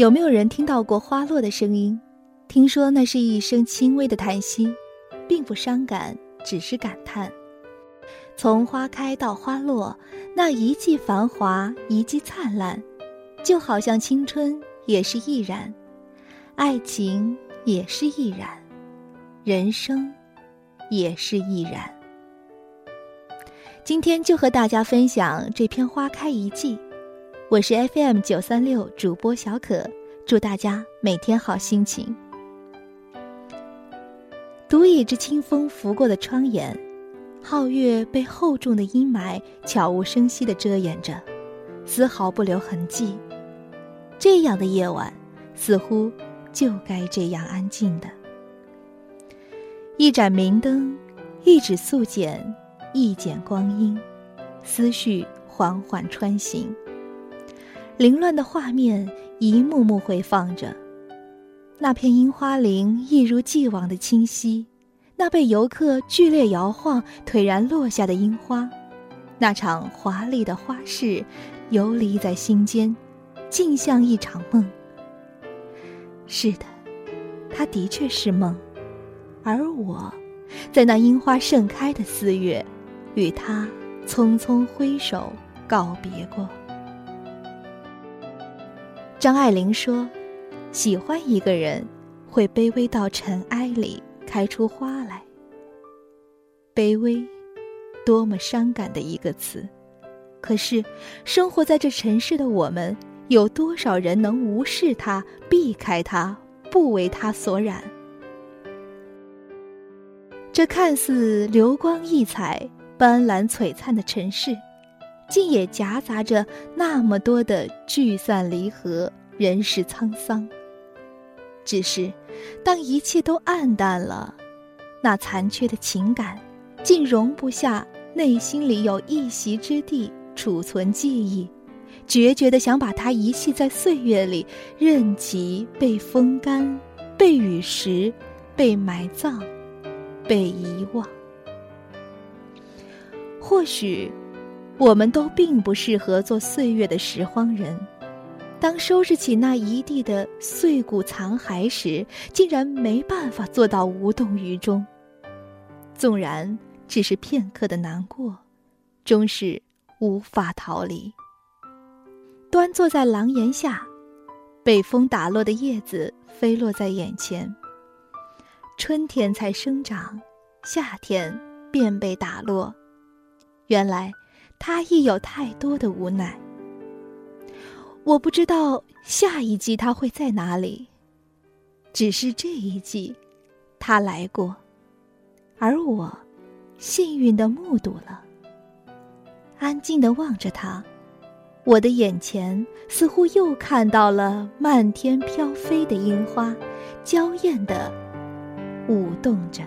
有没有人听到过花落的声音？听说那是一声轻微的叹息，并不伤感，只是感叹。从花开到花落，那一季繁华，一季灿烂，就好像青春也是易然，爱情也是易然，人生也是易然。今天就和大家分享这篇花开一季。我是 FM 九三六主播小可，祝大家每天好心情。独倚着清风拂过的窗沿，皓月被厚重的阴霾悄无声息的遮掩着，丝毫不留痕迹。这样的夜晚，似乎就该这样安静的。一盏明灯，一纸素简，一剪光阴，思绪缓缓穿行。凌乱的画面一幕幕回放着，那片樱花林一如既往的清晰，那被游客剧烈摇晃、颓然落下的樱花，那场华丽的花事，游离在心间，竟像一场梦。是的，它的确是梦，而我，在那樱花盛开的四月，与他匆匆挥手告别过。张爱玲说：“喜欢一个人，会卑微到尘埃里开出花来。卑微，多么伤感的一个词！可是，生活在这尘世的我们，有多少人能无视它、避开它、不为它所染？这看似流光溢彩、斑斓璀璨的尘世。”竟也夹杂着那么多的聚散离合、人世沧桑。只是，当一切都暗淡了，那残缺的情感，竟容不下内心里有一席之地储存记忆，决绝的想把它遗弃在岁月里，任其被风干、被雨蚀、被埋葬、被遗忘。或许。我们都并不适合做岁月的拾荒人，当收拾起那一地的碎骨残骸时，竟然没办法做到无动于衷。纵然只是片刻的难过，终是无法逃离。端坐在廊檐下，被风打落的叶子飞落在眼前。春天才生长，夏天便被打落。原来。他亦有太多的无奈。我不知道下一季他会在哪里，只是这一季，他来过，而我，幸运的目睹了。安静的望着他，我的眼前似乎又看到了漫天飘飞的樱花，娇艳的舞动着。